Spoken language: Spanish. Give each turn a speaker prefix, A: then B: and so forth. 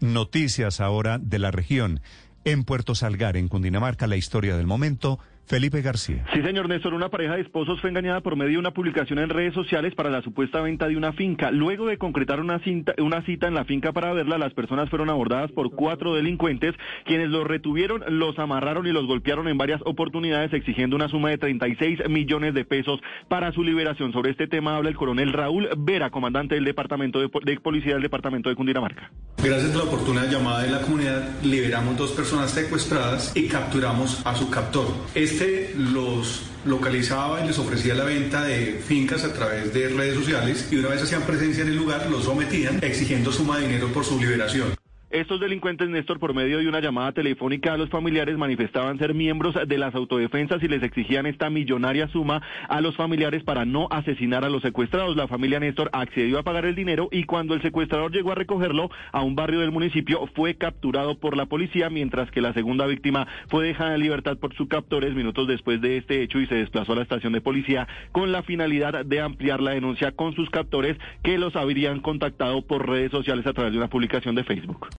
A: noticias ahora de la región. En Puerto Salgar, en Cundinamarca, la historia del momento. Felipe García.
B: Sí, señor Néstor, una pareja de esposos fue engañada por medio de una publicación en redes sociales para la supuesta venta de una finca. Luego de concretar una, una cita en la finca para verla, las personas fueron abordadas por cuatro delincuentes, quienes los retuvieron, los amarraron y los golpearon en varias oportunidades, exigiendo una suma de 36 millones de pesos para su liberación. Sobre este tema habla el coronel Raúl Vera, comandante del Departamento de, de Policía del Departamento de Cundinamarca.
C: Gracias a la oportuna llamada de la comunidad, liberamos dos personas secuestradas y capturamos a su captor. Este los localizaba y les ofrecía la venta de fincas a través de redes sociales y una vez hacían presencia en el lugar los sometían exigiendo suma de dinero por su liberación.
B: Estos delincuentes, Néstor, por medio de una llamada telefónica a los familiares, manifestaban ser miembros de las autodefensas y les exigían esta millonaria suma a los familiares para no asesinar a los secuestrados. La familia Néstor accedió a pagar el dinero y cuando el secuestrador llegó a recogerlo a un barrio del municipio, fue capturado por la policía, mientras que la segunda víctima fue dejada en libertad por sus captores minutos después de este hecho y se desplazó a la estación de policía con la finalidad de ampliar la denuncia con sus captores que los habrían contactado por redes sociales a través de una publicación de Facebook.